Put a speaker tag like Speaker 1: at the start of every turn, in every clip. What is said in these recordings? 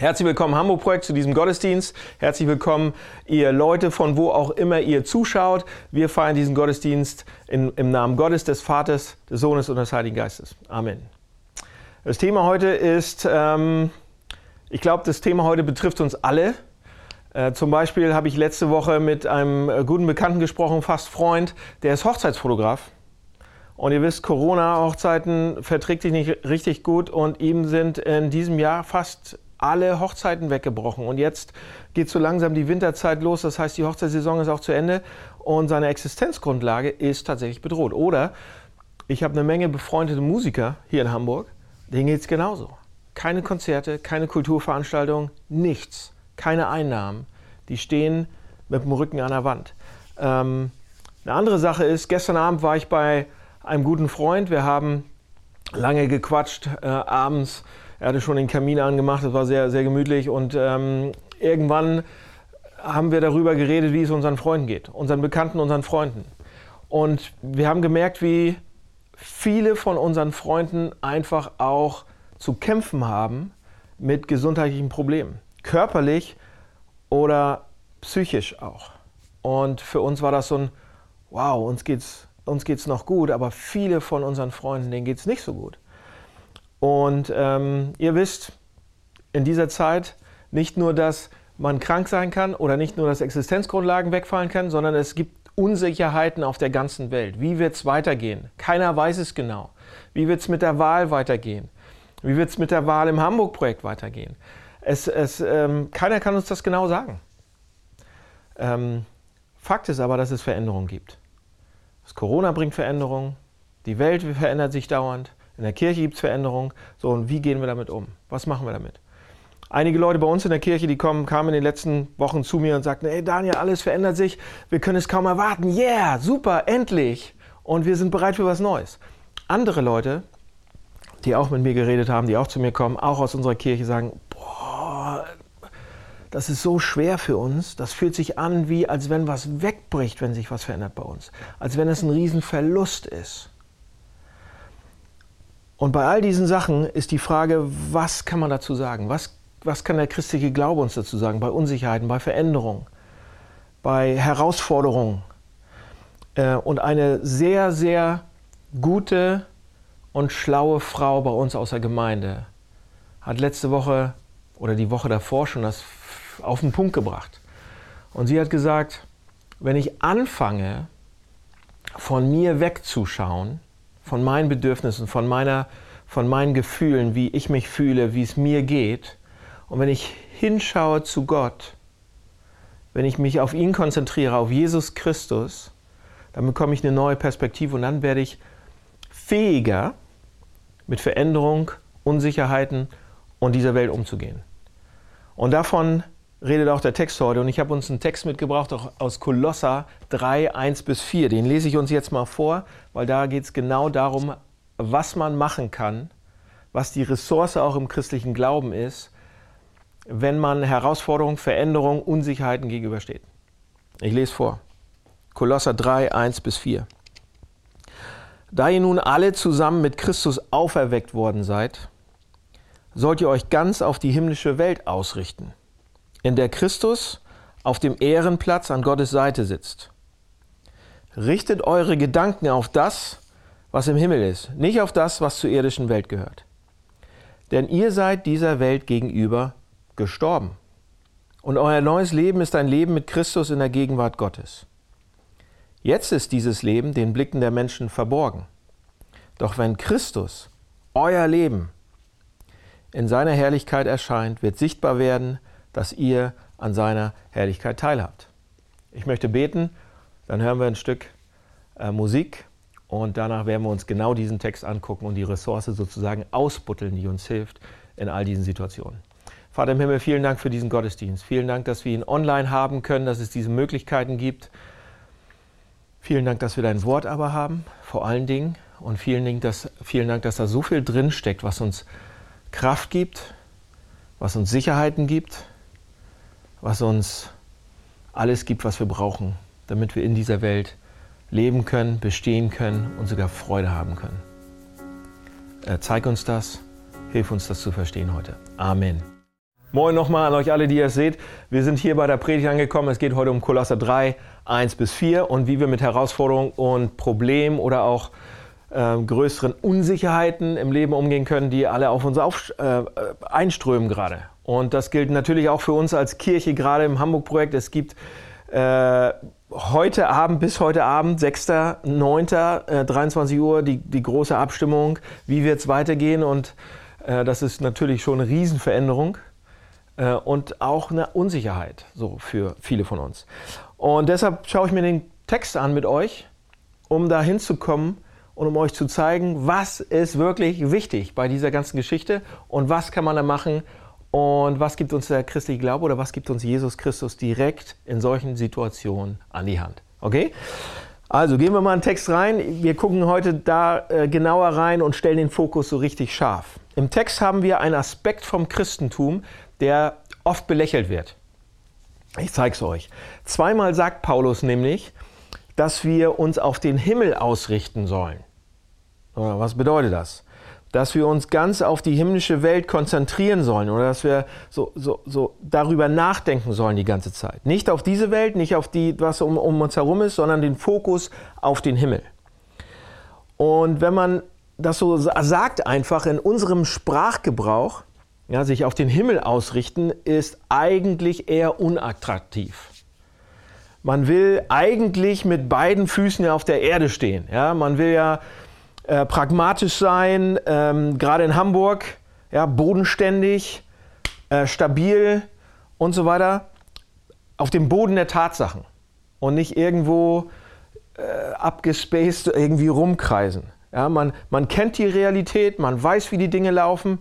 Speaker 1: Herzlich willkommen Hamburg Projekt zu diesem Gottesdienst. Herzlich willkommen ihr Leute von wo auch immer ihr zuschaut. Wir feiern diesen Gottesdienst in, im Namen Gottes, des Vaters, des Sohnes und des Heiligen Geistes. Amen. Das Thema heute ist, ähm, ich glaube, das Thema heute betrifft uns alle. Äh, zum Beispiel habe ich letzte Woche mit einem äh, guten Bekannten gesprochen, fast Freund, der ist Hochzeitsfotograf. Und ihr wisst, Corona-Hochzeiten verträgt sich nicht richtig gut und ihm sind in diesem Jahr fast alle Hochzeiten weggebrochen. Und jetzt geht so langsam die Winterzeit los. Das heißt, die Hochzeitssaison ist auch zu Ende und seine Existenzgrundlage ist tatsächlich bedroht. Oder ich habe eine Menge befreundete Musiker hier in Hamburg, denen geht es genauso. Keine Konzerte, keine Kulturveranstaltungen, nichts, keine Einnahmen. Die stehen mit dem Rücken an der Wand. Ähm, eine andere Sache ist, gestern Abend war ich bei einem guten Freund. Wir haben lange gequatscht, äh, abends er hatte schon den Kamin angemacht, es war sehr, sehr gemütlich und ähm, irgendwann haben wir darüber geredet, wie es unseren Freunden geht, unseren Bekannten, unseren Freunden. Und wir haben gemerkt, wie viele von unseren Freunden einfach auch zu kämpfen haben mit gesundheitlichen Problemen, körperlich oder psychisch auch. Und für uns war das so ein, wow, uns geht's, uns geht's noch gut, aber viele von unseren Freunden, denen geht es nicht so gut. Und ähm, ihr wisst, in dieser Zeit nicht nur, dass man krank sein kann oder nicht nur, dass Existenzgrundlagen wegfallen können, sondern es gibt Unsicherheiten auf der ganzen Welt. Wie wird es weitergehen? Keiner weiß es genau. Wie wird es mit der Wahl weitergehen? Wie wird es mit der Wahl im Hamburg-Projekt weitergehen? Es, es, ähm, keiner kann uns das genau sagen. Ähm, Fakt ist aber, dass es Veränderungen gibt. Das Corona bringt Veränderungen, die Welt verändert sich dauernd, in der Kirche gibt es Veränderungen. So, und wie gehen wir damit um? Was machen wir damit? Einige Leute bei uns in der Kirche, die kommen, kamen in den letzten Wochen zu mir und sagten, hey Daniel, alles verändert sich, wir können es kaum erwarten. Yeah, super, endlich. Und wir sind bereit für was Neues. Andere Leute, die auch mit mir geredet haben, die auch zu mir kommen, auch aus unserer Kirche, sagen, boah, das ist so schwer für uns. Das fühlt sich an, wie als wenn was wegbricht, wenn sich was verändert bei uns. Als wenn es ein Riesenverlust ist. Und bei all diesen Sachen ist die Frage, was kann man dazu sagen? Was, was kann der christliche Glaube uns dazu sagen? Bei Unsicherheiten, bei Veränderungen, bei Herausforderungen. Äh, und eine sehr, sehr gute und schlaue Frau bei uns aus der Gemeinde hat letzte Woche oder die Woche davor schon das auf den Punkt gebracht. Und sie hat gesagt, wenn ich anfange, von mir wegzuschauen, von meinen Bedürfnissen, von, meiner, von meinen Gefühlen, wie ich mich fühle, wie es mir geht. Und wenn ich hinschaue zu Gott, wenn ich mich auf ihn konzentriere, auf Jesus Christus, dann bekomme ich eine neue Perspektive und dann werde ich fähiger, mit Veränderung, Unsicherheiten und dieser Welt umzugehen. Und davon redet auch der Text heute. Und ich habe uns einen Text mitgebracht aus Kolosser 3, 1 bis 4. Den lese ich uns jetzt mal vor, weil da geht es genau darum, was man machen kann, was die Ressource auch im christlichen Glauben ist, wenn man Herausforderungen, Veränderungen, Unsicherheiten gegenübersteht. Ich lese vor. Kolosser 3, 1 bis 4. Da ihr nun alle zusammen mit Christus auferweckt worden seid, sollt ihr euch ganz auf die himmlische Welt ausrichten in der Christus auf dem Ehrenplatz an Gottes Seite sitzt. Richtet eure Gedanken auf das, was im Himmel ist, nicht auf das, was zur irdischen Welt gehört. Denn ihr seid dieser Welt gegenüber gestorben. Und euer neues Leben ist ein Leben mit Christus in der Gegenwart Gottes. Jetzt ist dieses Leben den Blicken der Menschen verborgen. Doch wenn Christus, euer Leben, in seiner Herrlichkeit erscheint, wird sichtbar werden, dass ihr an seiner Herrlichkeit teilhabt. Ich möchte beten, dann hören wir ein Stück äh, Musik und danach werden wir uns genau diesen Text angucken und die Ressource sozusagen ausbutteln, die uns hilft in all diesen Situationen. Vater im Himmel, vielen Dank für diesen Gottesdienst. Vielen Dank, dass wir ihn online haben können, dass es diese Möglichkeiten gibt. Vielen Dank, dass wir dein Wort aber haben, vor allen Dingen. Und vielen Dank, dass, vielen Dank, dass da so viel drinsteckt, was uns Kraft gibt, was uns Sicherheiten gibt, was uns alles gibt, was wir brauchen, damit wir in dieser Welt leben können, bestehen können und sogar Freude haben können. Äh, zeig uns das, hilf uns das zu verstehen heute. Amen. Moin nochmal an euch alle, die ihr es seht. Wir sind hier bei der Predigt angekommen. Es geht heute um Kolosser 3, 1 bis 4 und wie wir mit Herausforderungen und Problemen oder auch äh, größeren Unsicherheiten im Leben umgehen können, die alle auf uns auf, äh, einströmen gerade. Und das gilt natürlich auch für uns als Kirche, gerade im Hamburg-Projekt. Es gibt äh, heute Abend bis heute Abend, 6.9., äh, 23 Uhr, die, die große Abstimmung, wie wird es weitergehen. Und äh, das ist natürlich schon eine Riesenveränderung äh, und auch eine Unsicherheit so für viele von uns. Und deshalb schaue ich mir den Text an mit euch, um da hinzukommen und um euch zu zeigen, was ist wirklich wichtig bei dieser ganzen Geschichte und was kann man da machen und was gibt uns der christliche Glaube oder was gibt uns Jesus Christus direkt in solchen Situationen an die Hand. Okay? Also gehen wir mal einen Text rein. Wir gucken heute da äh, genauer rein und stellen den Fokus so richtig scharf. Im Text haben wir einen Aspekt vom Christentum, der oft belächelt wird. Ich zeige es euch. Zweimal sagt Paulus nämlich, dass wir uns auf den Himmel ausrichten sollen. Was bedeutet das? Dass wir uns ganz auf die himmlische Welt konzentrieren sollen oder dass wir so, so, so darüber nachdenken sollen die ganze Zeit. Nicht auf diese Welt, nicht auf die, was um, um uns herum ist, sondern den Fokus auf den Himmel. Und wenn man das so sagt einfach in unserem Sprachgebrauch, ja, sich auf den Himmel ausrichten, ist eigentlich eher unattraktiv. Man will eigentlich mit beiden Füßen auf der Erde stehen. Ja, man will ja äh, pragmatisch sein, ähm, gerade in Hamburg, ja, bodenständig, äh, stabil und so weiter, auf dem Boden der Tatsachen und nicht irgendwo äh, abgespaced irgendwie rumkreisen. Ja, man, man kennt die Realität, man weiß, wie die Dinge laufen,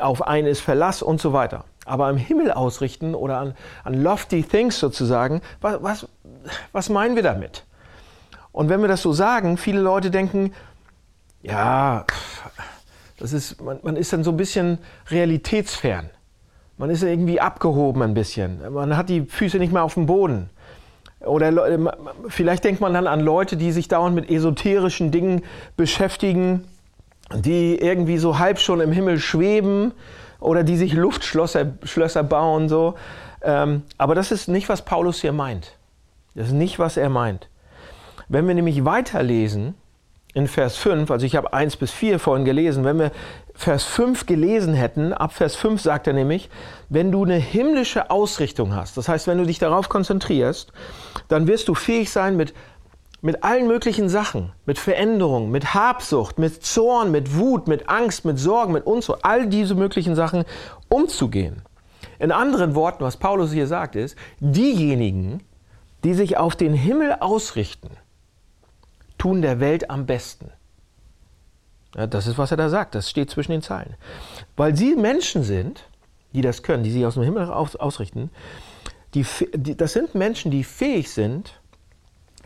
Speaker 1: auf einen ist Verlass und so weiter. Aber am Himmel ausrichten oder an, an lofty things sozusagen, was, was, was meinen wir damit? Und wenn wir das so sagen, viele Leute denken, ja, das ist, man, man ist dann so ein bisschen realitätsfern. Man ist irgendwie abgehoben ein bisschen. Man hat die Füße nicht mehr auf dem Boden. Oder vielleicht denkt man dann an Leute, die sich dauernd mit esoterischen Dingen beschäftigen, die irgendwie so halb schon im Himmel schweben oder die sich Luftschlösser Schlösser bauen. So. Ähm, aber das ist nicht, was Paulus hier meint. Das ist nicht, was er meint. Wenn wir nämlich weiterlesen, in Vers 5, also ich habe 1 bis 4 vorhin gelesen, wenn wir Vers 5 gelesen hätten, ab Vers 5 sagt er nämlich, wenn du eine himmlische Ausrichtung hast, das heißt, wenn du dich darauf konzentrierst, dann wirst du fähig sein, mit, mit allen möglichen Sachen, mit Veränderungen, mit Habsucht, mit Zorn, mit Wut, mit Angst, mit Sorgen, mit Unzucht, all diese möglichen Sachen umzugehen. In anderen Worten, was Paulus hier sagt, ist, diejenigen, die sich auf den Himmel ausrichten, tun der Welt am besten. Ja, das ist, was er da sagt. Das steht zwischen den Zeilen. Weil sie Menschen sind, die das können, die sich aus dem Himmel aus, ausrichten, die, die, das sind Menschen, die fähig sind,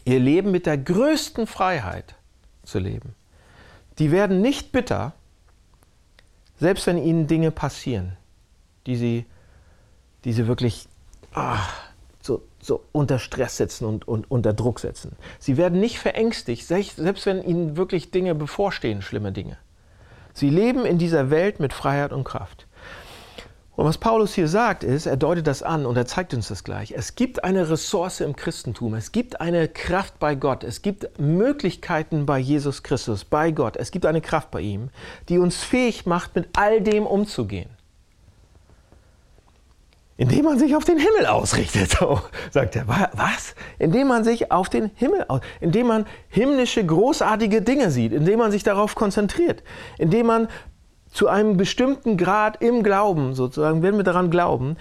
Speaker 1: ihr Leben mit der größten Freiheit zu leben. Die werden nicht bitter, selbst wenn ihnen Dinge passieren, die sie, die sie wirklich ach, so, so unter Stress setzen und, und unter Druck setzen. Sie werden nicht verängstigt, selbst wenn ihnen wirklich Dinge bevorstehen, schlimme Dinge. Sie leben in dieser Welt mit Freiheit und Kraft. Und was Paulus hier sagt, ist, er deutet das an und er zeigt uns das gleich. Es gibt eine Ressource im Christentum, es gibt eine Kraft bei Gott, es gibt Möglichkeiten bei Jesus Christus, bei Gott, es gibt eine Kraft bei ihm, die uns fähig macht, mit all dem umzugehen. Indem man sich auf den Himmel ausrichtet, so, sagt er. Was? Indem man sich auf den Himmel aus, indem man himmlische großartige Dinge sieht, indem man sich darauf konzentriert, indem man zu einem bestimmten Grad im Glauben, sozusagen, wenn wir daran glauben,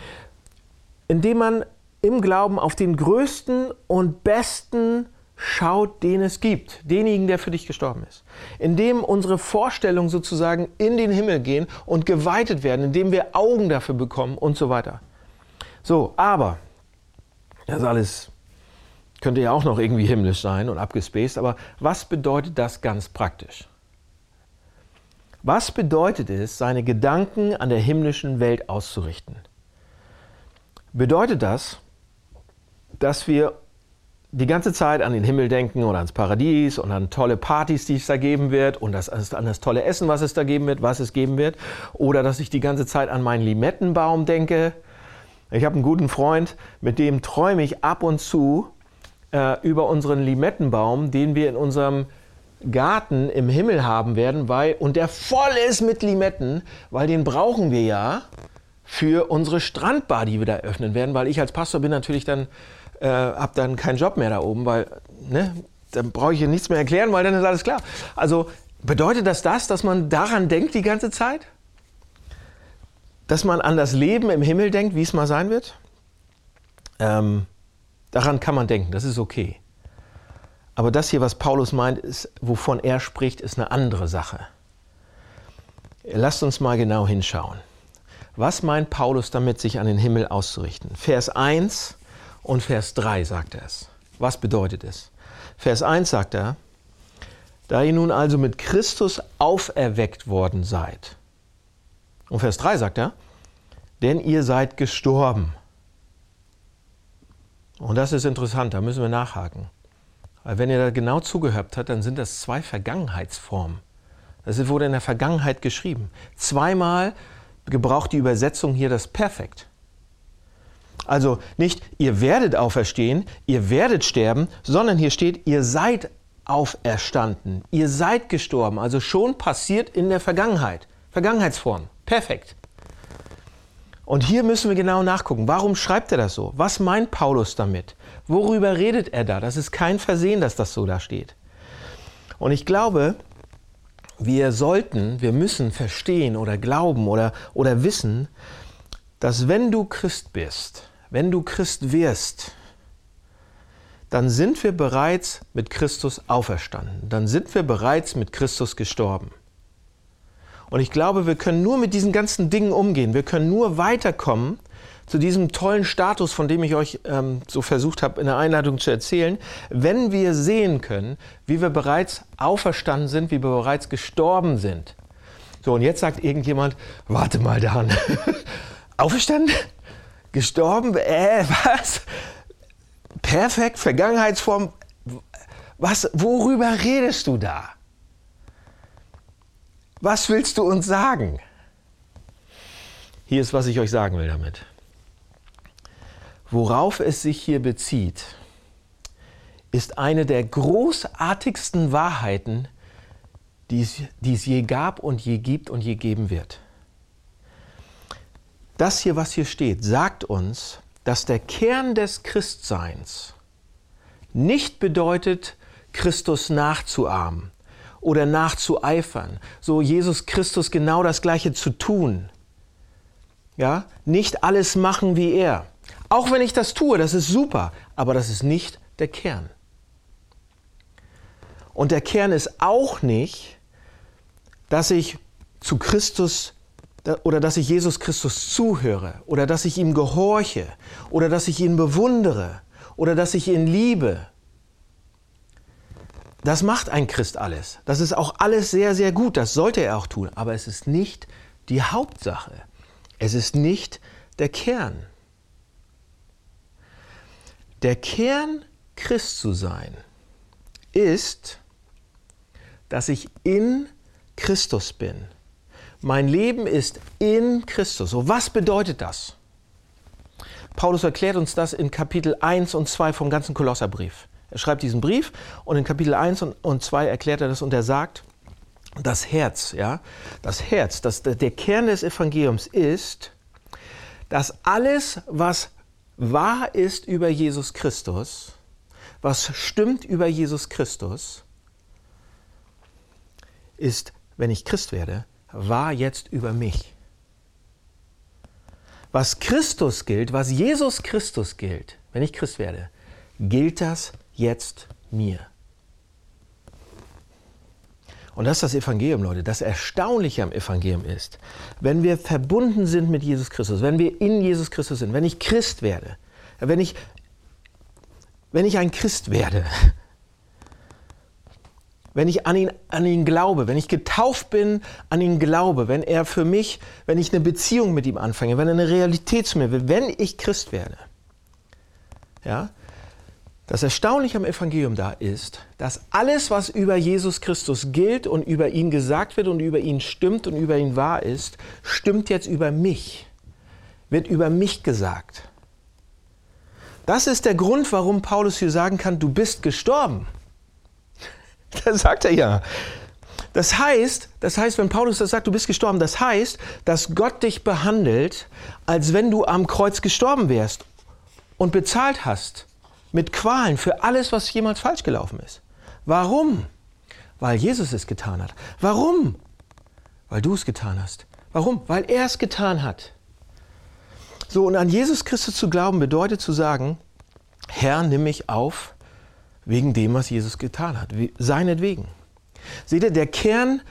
Speaker 1: indem man im Glauben auf den größten und besten schaut, den es gibt, denjenigen, der für dich gestorben ist. Indem unsere Vorstellungen sozusagen in den Himmel gehen und geweitet werden, indem wir Augen dafür bekommen und so weiter. So, aber, das alles könnte ja auch noch irgendwie himmlisch sein und abgespaced, aber was bedeutet das ganz praktisch? Was bedeutet es, seine Gedanken an der himmlischen Welt auszurichten? Bedeutet das, dass wir die ganze Zeit an den Himmel denken oder ans Paradies und an tolle Partys, die es da geben wird und das, an das tolle Essen, was es da geben wird, was es geben wird? Oder dass ich die ganze Zeit an meinen Limettenbaum denke Ich habe einen guten Freund, mit dem träume ich ab und zu äh, über unseren Limettenbaum, den wir in unserem Garten im Himmel haben werden, weil, und der voll ist mit Limetten, weil den brauchen wir ja für unsere Strandbar, die wir da öffnen werden, weil ich als Pastor bin natürlich dann, äh, habe dann keinen Job mehr da oben, weil, ne, dann brauche ich hier nichts mehr erklären, weil dann ist alles klar. Also bedeutet das das, dass man daran denkt die ganze Zeit? Dass man an das Leben im Himmel denkt, wie es mal sein wird? Ähm, daran kann man denken, das ist okay. Aber das hier, was Paulus meint, ist, wovon er spricht, ist eine andere Sache. Lasst uns mal genau hinschauen. Was meint Paulus damit, sich an den Himmel auszurichten? Vers 1 und Vers 3 sagt er es. Was bedeutet es? Vers 1 sagt er, da ihr nun also mit Christus auferweckt worden seid. Und Vers 3 sagt er, denn ihr seid gestorben. Und das ist interessant, da müssen wir nachhaken. Weil wenn ihr da genau zugehört habt, dann sind das zwei Vergangenheitsformen. Das wurde in der Vergangenheit geschrieben. Zweimal gebraucht die Übersetzung hier das Perfekt. Also nicht, ihr werdet auferstehen, ihr werdet sterben, sondern hier steht, ihr seid auferstanden, ihr seid gestorben, also schon passiert in der Vergangenheit. Vergangenheitsform, perfekt. Und hier müssen wir genau nachgucken. Warum schreibt er das so? Was meint Paulus damit? Worüber redet er da? Das ist kein Versehen, dass das so da steht. Und ich glaube, wir sollten, wir müssen verstehen oder glauben oder, oder wissen, dass wenn du Christ bist, wenn du Christ wirst, dann sind wir bereits mit Christus auferstanden. Dann sind wir bereits mit Christus gestorben. Und ich glaube, wir können nur mit diesen ganzen Dingen umgehen. Wir können nur weiterkommen zu diesem tollen Status, von dem ich euch ähm, so versucht habe, in der Einleitung zu erzählen, wenn wir sehen können, wie wir bereits auferstanden sind, wie wir bereits gestorben sind. So, und jetzt sagt irgendjemand, warte mal, Dan, auferstanden? Gestorben? Äh, was? Perfekt, Vergangenheitsform. Was, worüber redest du da? Was willst du uns sagen? Hier ist, was ich euch sagen will damit. Worauf es sich hier bezieht, ist eine der großartigsten Wahrheiten, die es, die es je gab und je gibt und je geben wird. Das hier, was hier steht, sagt uns, dass der Kern des Christseins nicht bedeutet, Christus nachzuahmen oder nachzueifern, so Jesus Christus genau das Gleiche zu tun. Ja, nicht alles machen wie er. Auch wenn ich das tue, das ist super, aber das ist nicht der Kern. Und der Kern ist auch nicht, dass ich zu Christus oder dass ich Jesus Christus zuhöre oder dass ich ihm gehorche oder dass ich ihn bewundere oder dass ich ihn liebe. Das macht ein Christ alles. Das ist auch alles sehr, sehr gut. Das sollte er auch tun. Aber es ist nicht die Hauptsache. Es ist nicht der Kern. Der Kern, Christ zu sein, ist, dass ich in Christus bin mein Leben ist in Christus. So, was bedeutet das? Paulus erklärt uns das in Kapitel 1 und 2 vom ganzen Kolosserbrief. Er schreibt diesen Brief und in Kapitel 1 und 2 erklärt er das und er sagt, das Herz, ja, das Herz, das, der Kern des Evangeliums ist, dass alles, was wahr ist über Jesus Christus, was stimmt über Jesus Christus, ist, wenn ich Christ werde, war jetzt über mich. Was Christus gilt, was Jesus Christus gilt, wenn ich Christ werde, gilt das jetzt mir. Und das ist das Evangelium, Leute. Das Erstaunliche am Evangelium ist, wenn wir verbunden sind mit Jesus Christus, wenn wir in Jesus Christus sind, wenn ich Christ werde, wenn ich, wenn ich ein Christ werde, wenn ich an ihn, an ihn glaube, wenn ich getauft bin, an ihn glaube, wenn er für mich, wenn ich eine Beziehung mit ihm anfange, wenn er eine Realität zu mir will, wenn ich Christ werde. Ja? Das Erstaunliche am Evangelium da ist, dass alles, was über Jesus Christus gilt und über ihn gesagt wird und über ihn stimmt und über ihn wahr ist, stimmt jetzt über mich. wird über mich gesagt. Das ist der Grund, warum Paulus hier sagen kann, du bist gestorben. Das sagt er ja. Das heißt, das heißt, wenn Paulus das sagt, du bist gestorben, das heißt, dass Gott dich behandelt, als wenn du am Kreuz gestorben wärst und bezahlt hast mit Qualen für alles, was jemals falsch gelaufen ist. Warum? Weil Jesus es getan hat. Warum? Weil du es getan hast. Warum? Weil er es getan hat. So, und an Jesus Christus zu glauben bedeutet zu sagen, Herr, nimm mich auf wegen dem, was Jesus getan hat, seinetwegen. Seht ihr, der Kern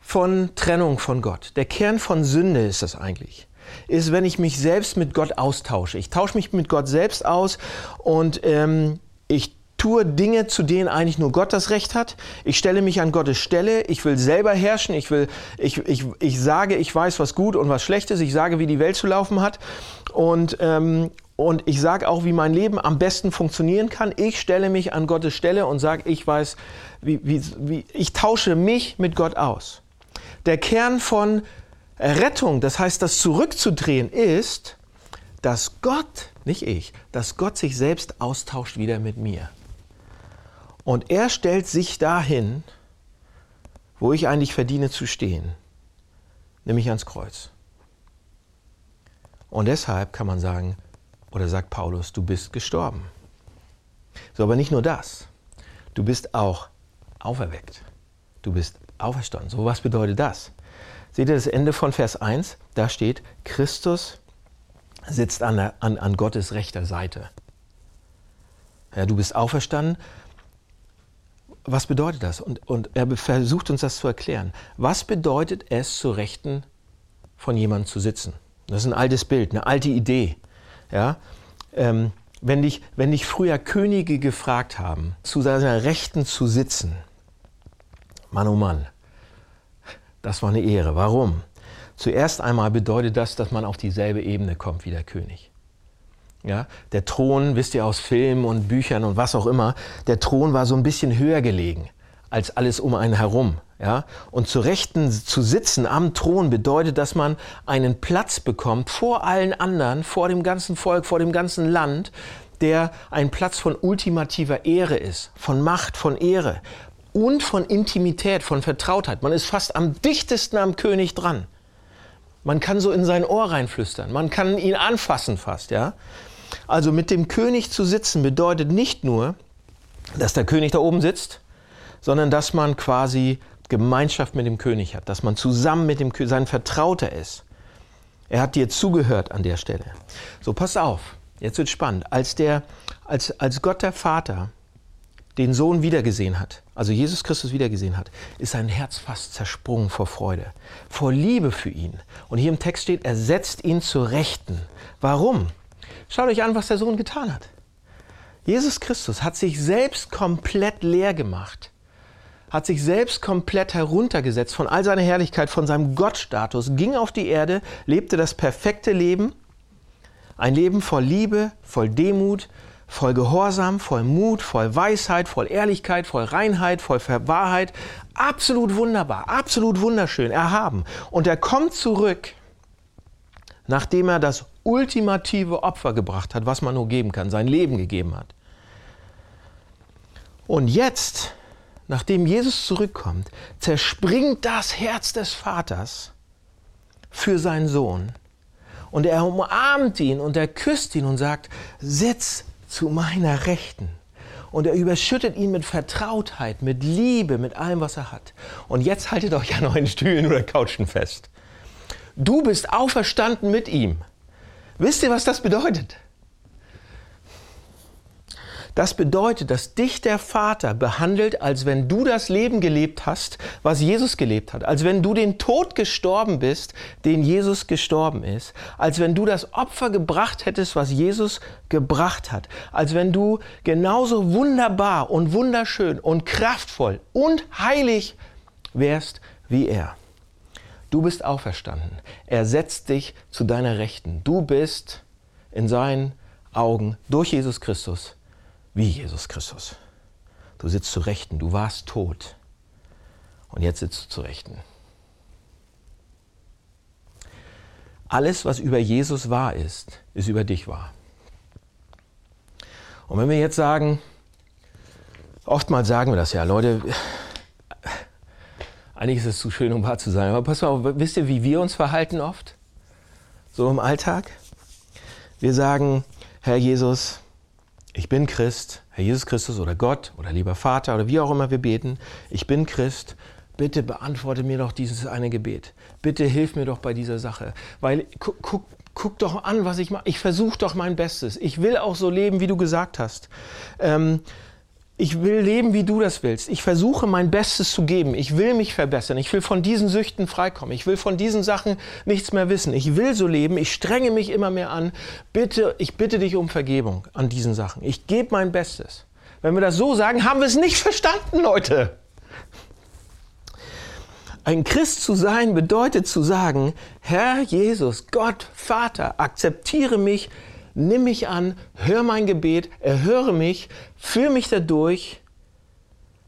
Speaker 1: von Trennung von Gott, der Kern von Sünde ist das eigentlich, ist, wenn ich mich selbst mit Gott austausche. Ich tausche mich mit Gott selbst aus und ähm, ich tue Dinge, zu denen eigentlich nur Gott das Recht hat. Ich stelle mich an Gottes Stelle. Ich will selber herrschen. Ich, will, ich, ich, ich sage, ich weiß, was gut und was schlecht ist. Ich sage, wie die Welt zu laufen hat. Und, ähm, und ich sage auch, wie mein Leben am besten funktionieren kann. Ich stelle mich an Gottes Stelle und sage, ich weiß, wie, wie, wie, ich tausche mich mit Gott aus. Der Kern von Rettung, das heißt, das zurückzudrehen, ist, dass Gott, nicht ich, dass Gott sich selbst austauscht wieder mit mir. Und er stellt sich dahin, wo ich eigentlich verdiene zu stehen, nämlich ans Kreuz. Und deshalb kann man sagen, oder sagt Paulus, du bist gestorben. So, aber nicht nur das. Du bist auch auferweckt. Du bist auferstanden. So, was bedeutet das? Seht ihr das Ende von Vers 1? Da steht, Christus sitzt an, der, an, an Gottes rechter Seite. Ja, du bist auferstanden was bedeutet das? Und, und er versucht uns das zu erklären. Was bedeutet es, zu Rechten von jemandem zu sitzen? Das ist ein altes Bild, eine alte Idee. Ja? Ähm, wenn, dich, wenn dich früher Könige gefragt haben, zu seiner Rechten zu sitzen, Mann oh Mann, das war eine Ehre. Warum? Zuerst einmal bedeutet das, dass man auf dieselbe Ebene kommt wie der König. Ja, der Thron, wisst ihr aus Filmen und Büchern und was auch immer, der Thron war so ein bisschen höher gelegen als alles um einen herum. Ja? Und zu Rechten zu sitzen am Thron bedeutet, dass man einen Platz bekommt vor allen anderen, vor dem ganzen Volk, vor dem ganzen Land, der ein Platz von ultimativer Ehre ist, von Macht, von Ehre und von Intimität, von Vertrautheit. Man ist fast am dichtesten am König dran. Man kann so in sein Ohr reinflüstern, man kann ihn anfassen fast, ja. Also mit dem König zu sitzen bedeutet nicht nur, dass der König da oben sitzt, sondern dass man quasi Gemeinschaft mit dem König hat, dass man zusammen mit dem König, sein Vertrauter ist. Er hat dir zugehört an der Stelle. So, pass auf, jetzt wird spannend. Als, der, als, als Gott der Vater den Sohn wiedergesehen hat, also Jesus Christus wiedergesehen hat, ist sein Herz fast zersprungen vor Freude, vor Liebe für ihn. Und hier im Text steht, er setzt ihn zur Rechten. Warum? Schaut euch an, was der Sohn getan hat. Jesus Christus hat sich selbst komplett leer gemacht, hat sich selbst komplett heruntergesetzt von all seiner Herrlichkeit, von seinem Gottstatus, ging auf die Erde, lebte das perfekte Leben, ein Leben voll Liebe, voll Demut, voll Gehorsam, voll Mut, voll Weisheit, voll Ehrlichkeit, voll Reinheit, voll Wahrheit. Absolut wunderbar, absolut wunderschön, erhaben. Und er kommt zurück, nachdem er das ultimative Opfer gebracht hat, was man nur geben kann, sein Leben gegeben hat. Und jetzt, nachdem Jesus zurückkommt, zerspringt das Herz des Vaters für seinen Sohn. Und er umarmt ihn und er küsst ihn und sagt, sitz zu meiner Rechten. Und er überschüttet ihn mit Vertrautheit, mit Liebe, mit allem, was er hat. Und jetzt haltet euch an euren Stühlen oder Couchen fest. Du bist auferstanden mit ihm. Wisst ihr, was das bedeutet? Das bedeutet, dass dich der Vater behandelt, als wenn du das Leben gelebt hast, was Jesus gelebt hat, als wenn du den Tod gestorben bist, den Jesus gestorben ist, als wenn du das Opfer gebracht hättest, was Jesus gebracht hat, als wenn du genauso wunderbar und wunderschön und kraftvoll und heilig wärst wie er. Du bist auferstanden. Er setzt dich zu deiner Rechten. Du bist in seinen Augen durch Jesus Christus wie Jesus Christus. Du sitzt zu Rechten. Du warst tot. Und jetzt sitzt du zu Rechten. alles, was über Jesus wahr ist, ist über dich wahr. Und wenn wir jetzt sagen, oftmals sagen wir das ja, Leute, eigentlich ist es zu schön, um wahr zu sein. Aber pass mal auf, wisst ihr, wie wir uns verhalten oft? So im Alltag? Wir sagen, Herr Jesus, ich bin Christ, Herr Jesus Christus oder Gott oder lieber Vater oder wie auch immer wir beten, ich bin Christ, bitte beantworte mir doch dieses eine Gebet. Bitte hilf mir doch bei dieser Sache. Weil guck, guck, guck doch an, was ich mache. Ich versuche doch mein Bestes. Ich will auch so leben, wie du gesagt hast. Ähm, ich will leben, wie du das willst. Ich versuche mein Bestes zu geben. Ich will mich verbessern. Ich will von diesen Süchten freikommen. Ich will von diesen Sachen nichts mehr wissen. Ich will so leben. Ich strenge mich immer mehr an. Bitte, ich bitte dich um Vergebung an diesen Sachen. Ich gebe mein Bestes. Wenn wir das so sagen, haben wir es nicht verstanden, Leute. Ein Christ zu sein bedeutet zu sagen, Herr Jesus, Gott, Vater, akzeptiere mich nimm mich an, hör mein Gebet, erhöre mich, führe mich dadurch,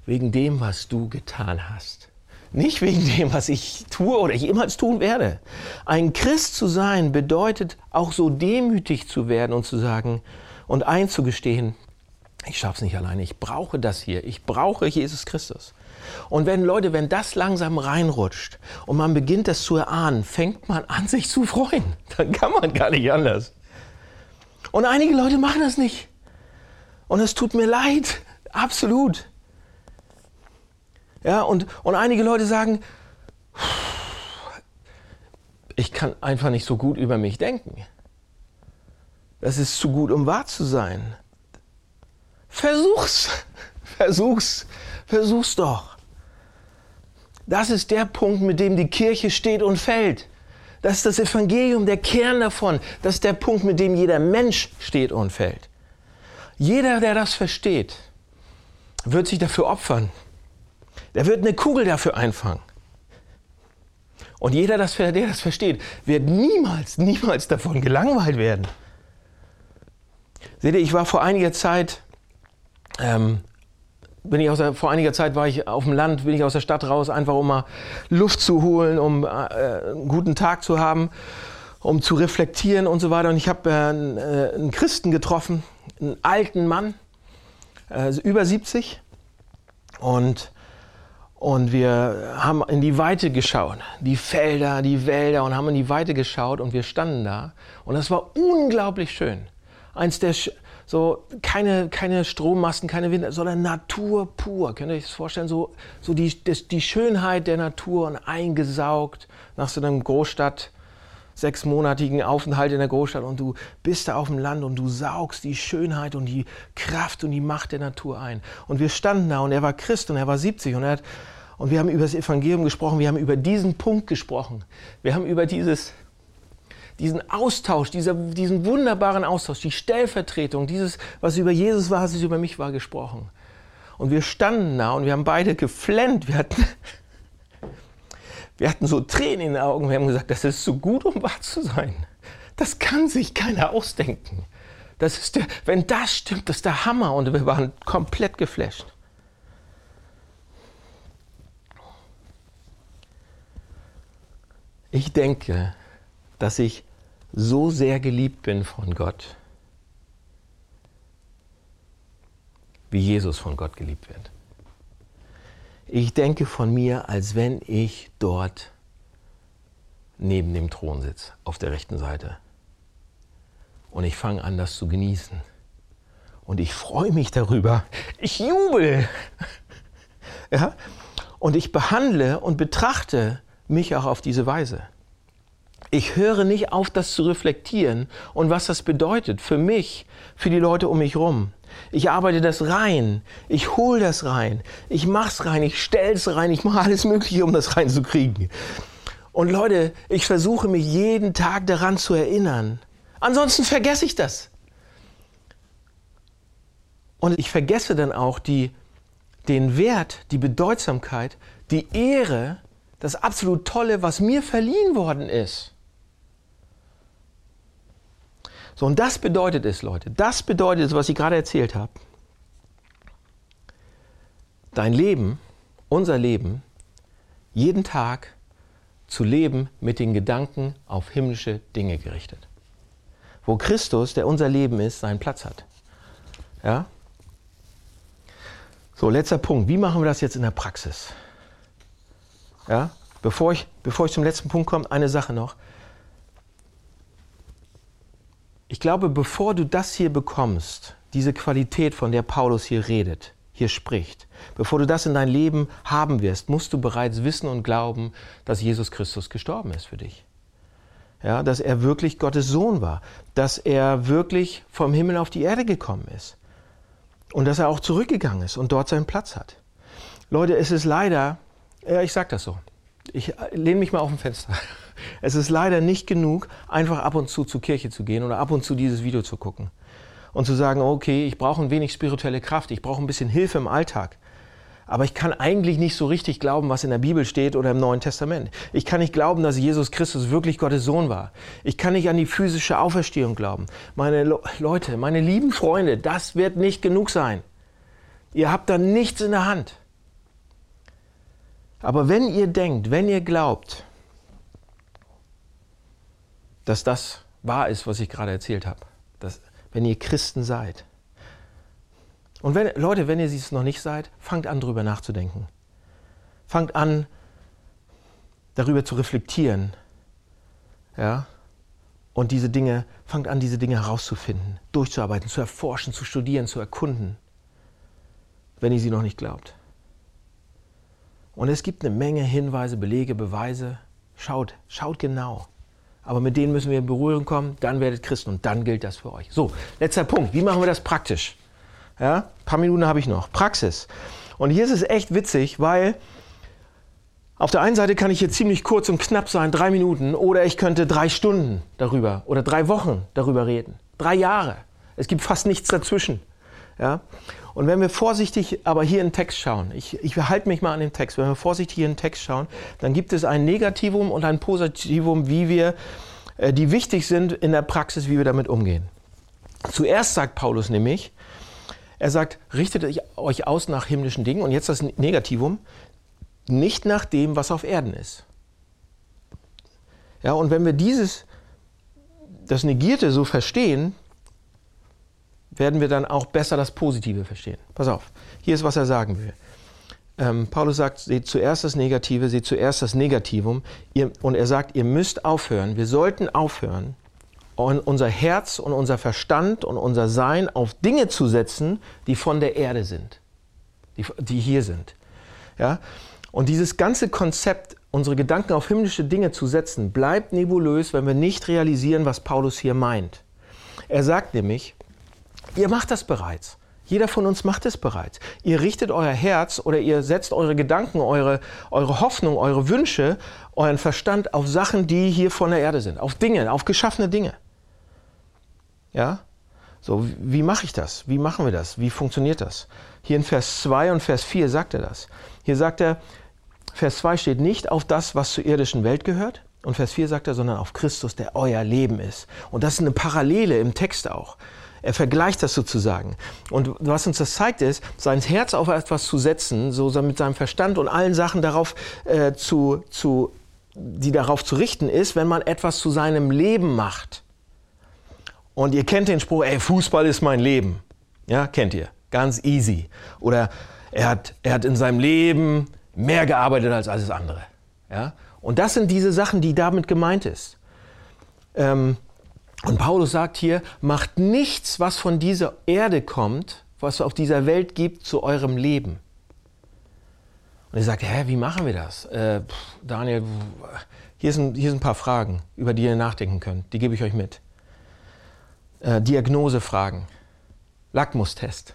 Speaker 1: wegen dem, was du getan hast. Nicht wegen dem, was ich tue oder jemals tun werde. Ein Christ zu sein bedeutet auch so demütig zu werden und zu sagen und einzugestehen, ich schaffe es nicht alleine, ich brauche das hier, ich brauche Jesus Christus. Und wenn Leute, wenn das langsam reinrutscht und man beginnt das zu erahnen, fängt man an, sich zu freuen. Dann kann man gar nicht anders. Und einige Leute machen das nicht. Und es tut mir leid, absolut. Ja, und, und einige Leute sagen, ich kann einfach nicht so gut über mich denken. Das ist zu gut, um wahr zu sein. Versuch's, versuch's, versuch's doch. Das ist der Punkt, mit dem die Kirche steht und fällt. Das ist das Evangelium, der Kern davon. Das ist der Punkt, mit dem jeder Mensch steht und fällt. Jeder, der das versteht, wird sich dafür opfern. Der wird eine Kugel dafür einfangen. Und jeder, der das versteht, wird niemals, niemals davon gelangweilt werden. Seht ihr, ich war vor einiger Zeit ähm, bin ich aus der, vor einiger Zeit war ich auf dem Land, bin ich aus der Stadt raus, einfach um mal Luft zu holen, um äh, einen guten Tag zu haben, um zu reflektieren und so weiter. Und ich habe äh, einen, äh, Christen getroffen, einen alten Mann, äh, über 70. Und, und wir haben in die Weite geschaut, die Felder, die Wälder und haben in die Weite geschaut und wir standen da. Und das war unglaublich schön. Eins der so keine, keine Strommasten, keine Wind, sondern Natur pur. Könnt ihr euch das vorstellen? So, so die, das, die Schönheit der Natur und eingesaugt nach so einem Großstadt, sechsmonatigen Aufenthalt in der Großstadt und du bist da auf dem Land und du saugst die Schönheit und die Kraft und die Macht der Natur ein. Und wir standen da und er war Christ und er war 70 und er hat, und wir haben über das Evangelium gesprochen, wir haben über diesen Punkt gesprochen. Wir haben über dieses diesen Austausch, dieser, diesen wunderbaren Austausch, die Stellvertretung, dieses, was über Jesus war, was über mich war, gesprochen. Und wir standen da und wir haben beide geflennt. Wir hatten, wir hatten so Tränen in den Augen. Wir haben gesagt, das ist so gut, um wahr zu sein. Das kann sich keiner ausdenken. Das ist der, wenn das stimmt, das ist der Hammer. Und wir waren komplett geflasht. Ich denke, dass ich so sehr geliebt bin von Gott, wie Jesus von Gott geliebt wird. Ich denke von mir, als wenn ich dort neben dem Thron sitze, auf der rechten Seite. Und ich fange an, das zu genießen. Und ich freue mich darüber. Ich jubel. Ja? Und ich behandle und betrachte mich auch auf diese Weise. Ich höre nicht auf, das zu reflektieren und was das bedeutet für mich, für die Leute um mich herum. Ich arbeite das rein, ich hole das rein, ich mach's rein, ich stell's rein, ich mache alles Mögliche, um das reinzukriegen. Und Leute, ich versuche mich jeden Tag daran zu erinnern. Ansonsten vergesse ich das. Und ich vergesse dann auch die, den Wert, die Bedeutsamkeit, die Ehre, das absolut Tolle, was mir verliehen worden ist. So, und das bedeutet es, Leute, das bedeutet es, was ich gerade erzählt habe. Dein Leben, unser Leben, jeden Tag zu leben mit den Gedanken auf himmlische Dinge gerichtet. Wo Christus, der unser Leben ist, seinen Platz hat. Ja? So, letzter Punkt. Wie machen wir das jetzt in der Praxis? Ja? Bevor ich, bevor ich zum letzten Punkt komme, eine Sache noch. Ich glaube, bevor du das hier bekommst, diese Qualität, von der Paulus hier redet, hier spricht, bevor du das in dein Leben haben wirst, musst du bereits wissen und glauben, dass Jesus Christus gestorben ist für dich. Ja, dass er wirklich Gottes Sohn war, dass er wirklich vom Himmel auf die Erde gekommen ist und dass er auch zurückgegangen ist und dort seinen Platz hat. Leute, es ist leider, ja, ich sag das so, ich lehne mich mal auf dem Fenster. Es ist leider nicht genug, einfach ab und zu zur Kirche zu gehen oder ab und zu dieses Video zu gucken und zu sagen, okay, ich brauche ein wenig spirituelle Kraft, ich brauche ein bisschen Hilfe im Alltag. Aber ich kann eigentlich nicht so richtig glauben, was in der Bibel steht oder im Neuen Testament. Ich kann nicht glauben, dass Jesus Christus wirklich Gottes Sohn war. Ich kann nicht an die physische Auferstehung glauben. Meine Le Leute, meine lieben Freunde, das wird nicht genug sein. Ihr habt da nichts in der Hand. Aber wenn ihr denkt, wenn ihr glaubt, dass das wahr ist, was ich gerade erzählt habe. Dass, wenn ihr Christen seid. Und wenn, Leute, wenn ihr es noch nicht seid, fangt an, darüber nachzudenken. Fangt an, darüber zu reflektieren. Ja? Und diese Dinge, fangt an, diese Dinge herauszufinden, durchzuarbeiten, zu erforschen, zu studieren, zu erkunden, wenn ihr sie noch nicht glaubt. Und es gibt eine Menge Hinweise, Belege, Beweise. Schaut, schaut genau aber mit denen müssen wir in Berührung kommen, dann werdet Christen und dann gilt das für euch. So, letzter Punkt. Wie machen wir das praktisch? Ja, ein paar Minuten habe ich noch. Praxis. Und hier ist es echt witzig, weil auf der einen Seite kann ich hier ziemlich kurz und knapp sein, drei Minuten, oder ich könnte drei Stunden darüber oder drei Wochen darüber reden. Drei Jahre. Es gibt fast nichts dazwischen. Ja? Und wenn wir vorsichtig aber hier in den Text schauen, ich, ich halte mich mal an den Text, wenn wir vorsichtig hier in den Text schauen, dann gibt es ein Negativum und ein Positivum, wie wir, äh, die wichtig sind in der Praxis, wie wir damit umgehen. Zuerst sagt Paulus nämlich, er sagt, richtet euch aus nach himmlischen Dingen und jetzt das Negativum, nicht nach dem, was auf Erden ist. Ja, und wenn wir dieses, das Negierte so verstehen, werden wir dann auch besser das Positive verstehen. Pass auf, hier ist, was er sagen will. Ähm, Paulus sagt, seht zuerst das Negative, seht zuerst das Negativum. Ihr, und er sagt, ihr müsst aufhören, wir sollten aufhören, unser Herz und unser Verstand und unser Sein auf Dinge zu setzen, die von der Erde sind, die, die hier sind. Ja? Und dieses ganze Konzept, unsere Gedanken auf himmlische Dinge zu setzen, bleibt nebulös, wenn wir nicht realisieren, was Paulus hier meint. Er sagt nämlich, Ihr macht das bereits. Jeder von uns macht es bereits. Ihr richtet euer Herz oder ihr setzt eure Gedanken, eure, eure Hoffnung, eure Wünsche, euren Verstand auf Sachen, die hier von der Erde sind, auf Dinge, auf geschaffene Dinge. Ja? So, wie mache ich das? Wie machen wir das? Wie funktioniert das? Hier in Vers 2 und Vers 4 sagt er das. Hier sagt er, Vers 2 steht nicht auf das, was zur irdischen Welt gehört. Und Vers 4 sagt er, sondern auf Christus, der euer Leben ist. Und das ist eine Parallele im Text auch. Er vergleicht das sozusagen. Und was uns das zeigt, ist, sein Herz auf etwas zu setzen, so mit seinem Verstand und allen Sachen darauf äh, zu, zu, die darauf zu richten ist, wenn man etwas zu seinem Leben macht. Und ihr kennt den Spruch, ey, Fußball ist mein Leben. Ja, kennt ihr. Ganz easy. Oder er hat, er hat in seinem Leben mehr gearbeitet als alles andere. Ja? Und das sind diese Sachen, die damit gemeint ist. Ähm, und Paulus sagt hier, macht nichts, was von dieser Erde kommt, was es auf dieser Welt gibt, zu eurem Leben. Und er sagt, hä, wie machen wir das? Äh, Daniel, hier sind, hier sind ein paar Fragen, über die ihr nachdenken könnt. Die gebe ich euch mit. Äh, Diagnosefragen, Lackmustest.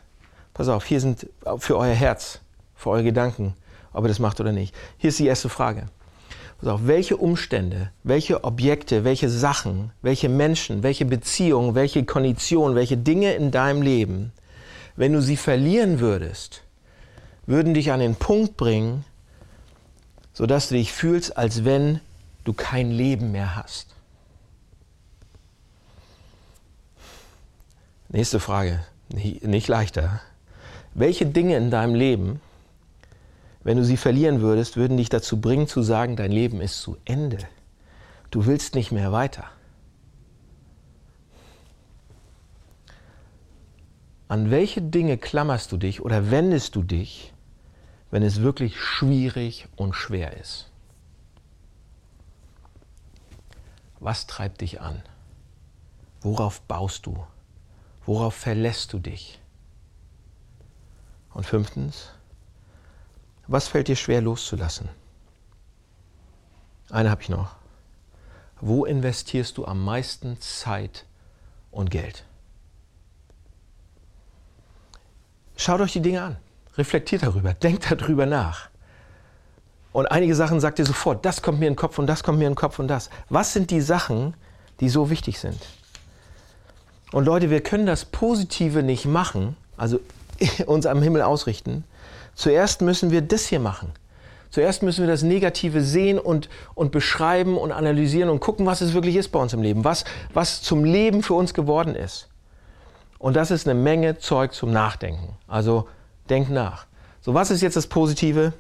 Speaker 1: Pass auf, hier sind für euer Herz, für eure Gedanken, ob ihr das macht oder nicht. Hier ist die erste Frage. Also welche Umstände, welche Objekte, welche Sachen, welche Menschen, welche Beziehungen, welche Konditionen, welche Dinge in deinem Leben, wenn du sie verlieren würdest, würden dich an den Punkt bringen, sodass du dich fühlst, als wenn du kein Leben mehr hast. Nächste Frage, nicht leichter. Welche Dinge in deinem Leben wenn du sie verlieren würdest, würden dich dazu bringen zu sagen, dein Leben ist zu Ende. Du willst nicht mehr weiter. An welche Dinge klammerst du dich oder wendest du dich, wenn es wirklich schwierig und schwer ist? Was treibt dich an? Worauf baust du? Worauf verlässt du dich? Und fünftens, was fällt dir schwer loszulassen? Eine habe ich noch. Wo investierst du am meisten Zeit und Geld? Schaut euch die Dinge an, reflektiert darüber, denkt darüber nach. Und einige Sachen sagt ihr sofort, das kommt mir in den Kopf und das kommt mir in den Kopf und das. Was sind die Sachen, die so wichtig sind? Und Leute, wir können das Positive nicht machen, also uns am Himmel ausrichten. Zuerst müssen wir das hier machen. Zuerst müssen wir das Negative sehen und, und beschreiben und analysieren und gucken, was es wirklich ist bei uns im Leben, was, was zum Leben für uns geworden ist. Und das ist eine Menge Zeug zum Nachdenken. Also denk nach. So, was ist jetzt das Positive?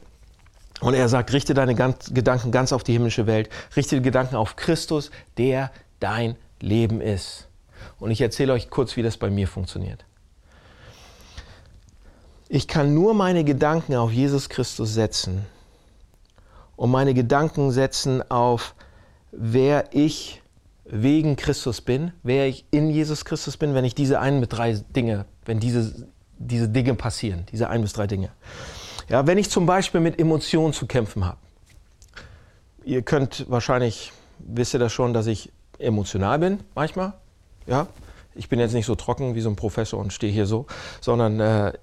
Speaker 1: Und er sagt, richte deine Gedanken ganz auf die himmlische Welt, richte die Gedanken auf Christus, der dein Leben ist. Und ich erzähle euch kurz, wie das bei mir funktioniert. Ich kann nur meine Gedanken auf Jesus Christus setzen und meine Gedanken setzen auf, wer ich wegen Christus bin, wer ich in Jesus Christus bin, wenn ich diese ein bis drei Dinge, wenn diese, diese Dinge passieren, diese ein bis drei Dinge. Ja, wenn ich zum Beispiel mit Emotionen zu kämpfen habe, ihr könnt wahrscheinlich, wisst ihr das schon, dass ich emotional bin manchmal. Ja, ich bin jetzt nicht so trocken wie so ein Professor und stehe hier so, sondern äh,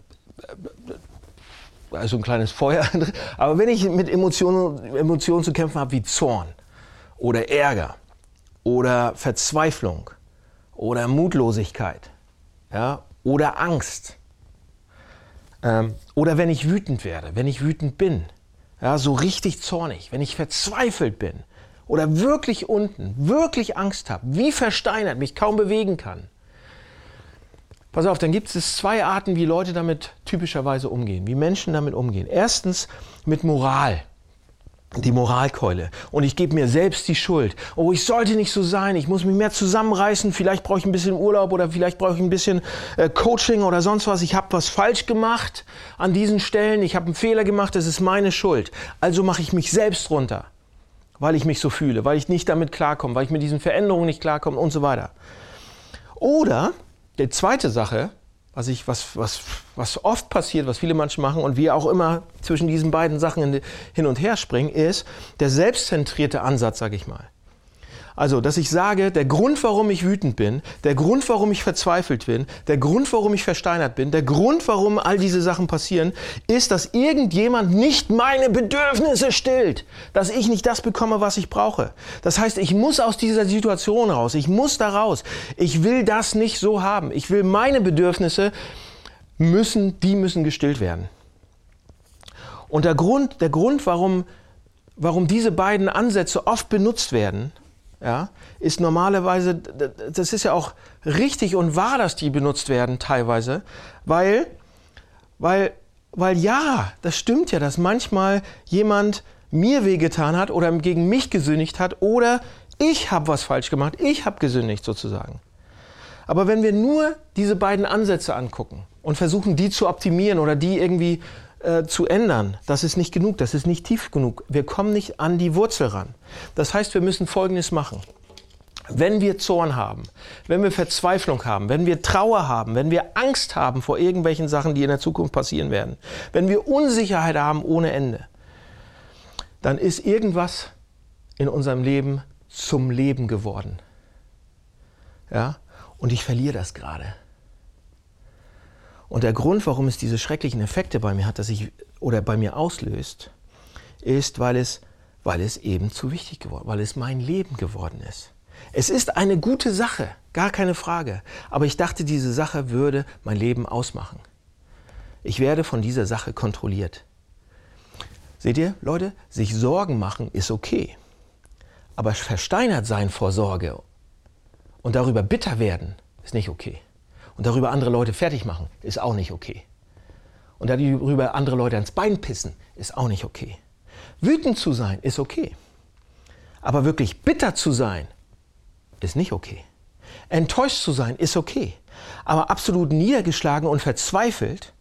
Speaker 1: also ein kleines Feuer. Aber wenn ich mit Emotionen, Emotionen zu kämpfen habe wie Zorn oder Ärger oder Verzweiflung oder Mutlosigkeit ja, oder Angst, ähm, oder wenn ich wütend werde, wenn ich wütend bin, ja, so richtig zornig, wenn ich verzweifelt bin oder wirklich unten, wirklich Angst habe, wie versteinert, mich kaum bewegen kann. Pass auf, dann gibt es zwei Arten, wie Leute damit typischerweise umgehen, wie Menschen damit umgehen. Erstens mit Moral die Moralkeule und ich gebe mir selbst die Schuld. Oh, ich sollte nicht so sein, ich muss mich mehr zusammenreißen, vielleicht brauche ich ein bisschen Urlaub oder vielleicht brauche ich ein bisschen äh, Coaching oder sonst was. Ich habe was falsch gemacht an diesen Stellen, ich habe einen Fehler gemacht, das ist meine Schuld. Also mache ich mich selbst runter, weil ich mich so fühle, weil ich nicht damit klarkomme, weil ich mit diesen Veränderungen nicht klarkomme und so weiter. Oder die zweite Sache, was, ich, was, was, was oft passiert, was viele Menschen machen und wir auch immer zwischen diesen beiden Sachen hin und her springen, ist der selbstzentrierte Ansatz, sage ich mal. Also, dass ich sage, der Grund, warum ich wütend bin, der Grund, warum ich verzweifelt bin, der Grund, warum ich versteinert bin, der Grund, warum all diese Sachen passieren, ist, dass irgendjemand nicht meine Bedürfnisse stillt, dass ich nicht das bekomme, was ich brauche. Das heißt, ich muss aus dieser Situation raus, ich muss da raus. Ich will das nicht so haben. Ich will meine Bedürfnisse müssen, die müssen gestillt werden. Und der Grund, der Grund, warum, warum diese beiden Ansätze oft benutzt werden, ja, ist normalerweise, das ist ja auch richtig und wahr, dass die benutzt werden teilweise, weil, weil, weil ja, das stimmt ja, dass manchmal jemand mir wehgetan hat oder gegen mich gesündigt hat oder ich habe was falsch gemacht, ich habe gesündigt sozusagen. Aber wenn wir nur diese beiden Ansätze angucken und versuchen, die zu optimieren oder die irgendwie äh, zu ändern, das ist nicht genug, das ist nicht tief genug. Wir kommen nicht an die Wurzel ran. Das heißt, wir müssen Folgendes machen. Wenn wir Zorn haben, wenn wir Verzweiflung haben, wenn wir Trauer haben, wenn wir Angst haben vor irgendwelchen Sachen, die in der Zukunft passieren werden, wenn wir Unsicherheit haben ohne Ende, dann ist irgendwas in unserem Leben zum Leben geworden. Ja? Und ich verliere das gerade. Und der Grund, warum es diese schrecklichen Effekte bei mir hat, dass ich oder bei mir auslöst, ist, weil es, weil es eben zu wichtig geworden, weil es mein Leben geworden ist. Es ist eine gute Sache, gar keine Frage. Aber ich dachte, diese Sache würde mein Leben ausmachen. Ich werde von dieser Sache kontrolliert. Seht ihr, Leute, sich Sorgen machen ist okay. Aber versteinert sein vor Sorge und darüber bitter werden ist nicht okay. Und darüber andere Leute fertig machen, ist auch nicht okay. Und darüber andere Leute ans Bein pissen, ist auch nicht okay. Wütend zu sein, ist okay. Aber wirklich bitter zu sein, ist nicht okay. Enttäuscht zu sein, ist okay. Aber absolut niedergeschlagen und verzweifelt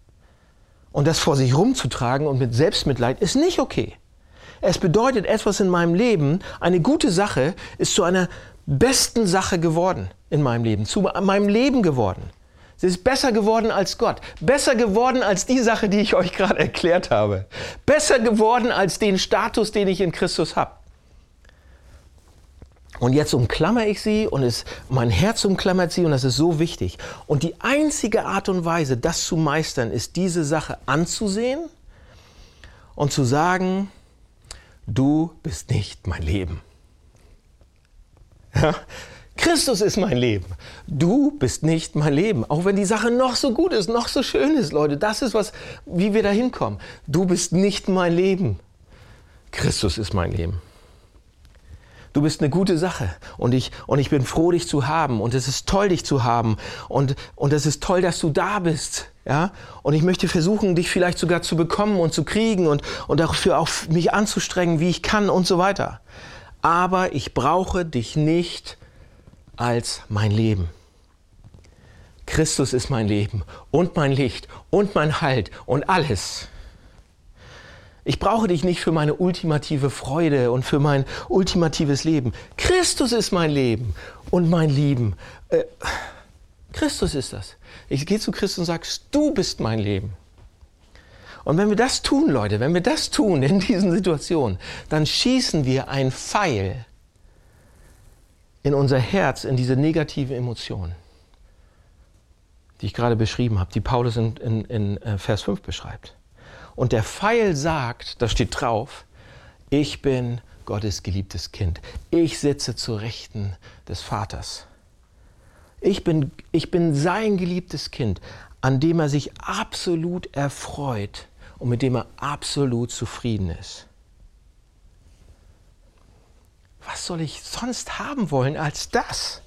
Speaker 1: und das vor sich rumzutragen und mit Selbstmitleid ist nicht okay. Es bedeutet, etwas in meinem Leben, eine gute Sache, ist zu einer besten Sache geworden in meinem Leben, zu meinem Leben geworden. Sie ist besser geworden als Gott, besser geworden als die Sache, die ich euch gerade erklärt habe, besser geworden als den Status, den ich in Christus habe. Und jetzt umklammer ich sie und es, mein Herz umklammert sie und das ist so wichtig. Und die einzige Art und Weise, das zu meistern, ist diese Sache anzusehen und zu sagen, du bist nicht mein Leben. Ja? Christus ist mein Leben. Du bist nicht mein Leben. Auch wenn die Sache noch so gut ist, noch so schön ist, Leute. Das ist was, wie wir da hinkommen. Du bist nicht mein Leben. Christus ist mein Leben. Du bist eine gute Sache und ich, und ich bin froh, dich zu haben und es ist toll, dich zu haben und, und es ist toll, dass du da bist. Ja? Und ich möchte versuchen, dich vielleicht sogar zu bekommen und zu kriegen und, und dafür auch mich anzustrengen, wie ich kann und so weiter. Aber ich brauche dich nicht als mein Leben. Christus ist mein Leben und mein Licht und mein Halt und alles. Ich brauche dich nicht für meine ultimative Freude und für mein ultimatives Leben. Christus ist mein Leben und mein Lieben. Äh, Christus ist das. Ich gehe zu Christus und sage, du bist mein Leben. Und wenn wir das tun, Leute, wenn wir das tun in diesen Situationen, dann schießen wir ein Pfeil in unser Herz, in diese negativen Emotionen, die ich gerade beschrieben habe, die Paulus in, in, in äh, Vers 5 beschreibt. Und der Pfeil sagt, da steht drauf, ich bin Gottes geliebtes Kind. Ich sitze zur Rechten des Vaters. Ich bin, ich bin sein geliebtes Kind, an dem er sich absolut erfreut und mit dem er absolut zufrieden ist. Was soll ich sonst haben wollen als das?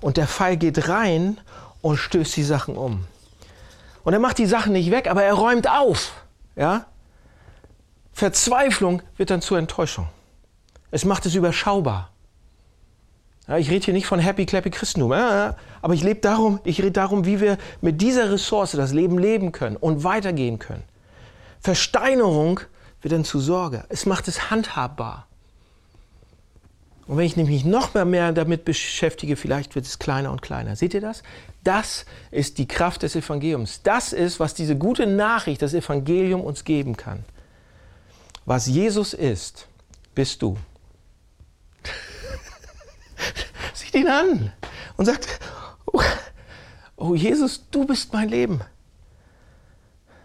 Speaker 1: Und der Pfeil geht rein und stößt die Sachen um. Und er macht die Sachen nicht weg, aber er räumt auf. Ja? Verzweiflung wird dann zur Enttäuschung. Es macht es überschaubar. Ja, ich rede hier nicht von Happy Clappy Christentum, ja, aber ich lebe darum, ich rede darum, wie wir mit dieser Ressource das Leben leben können und weitergehen können. Versteinerung wird dann zu Sorge. Es macht es handhabbar. Und wenn ich nämlich noch mehr, mehr damit beschäftige, vielleicht wird es kleiner und kleiner. Seht ihr das? Das ist die Kraft des Evangeliums. Das ist, was diese gute Nachricht, das Evangelium uns geben kann. Was Jesus ist, bist du. Sieht ihn an und sagt, oh, oh Jesus, du bist mein Leben.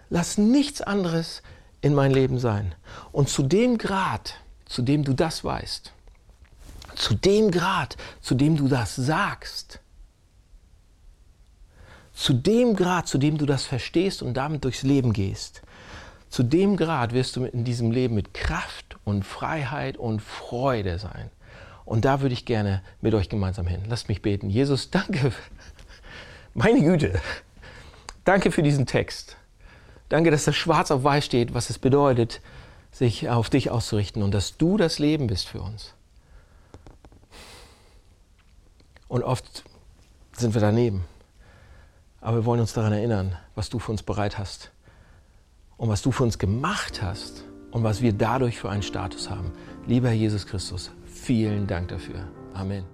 Speaker 1: Lass nichts anderes in mein Leben sein. Und zu dem Grad, zu dem du das weißt, zu dem Grad, zu dem du das sagst, zu dem Grad, zu dem du das verstehst und damit durchs Leben gehst, zu dem Grad wirst du in diesem Leben mit Kraft und Freiheit und Freude sein. Und da würde ich gerne mit euch gemeinsam hin. Lasst mich beten. Jesus, danke. Meine Güte. Danke für diesen Text. Danke, dass das schwarz auf weiß steht, was es bedeutet, sich auf dich auszurichten und dass du das Leben bist für uns. Und oft sind wir daneben. Aber wir wollen uns daran erinnern, was du für uns bereit hast und was du für uns gemacht hast und was wir dadurch für einen Status haben. Lieber Jesus Christus, vielen Dank dafür. Amen.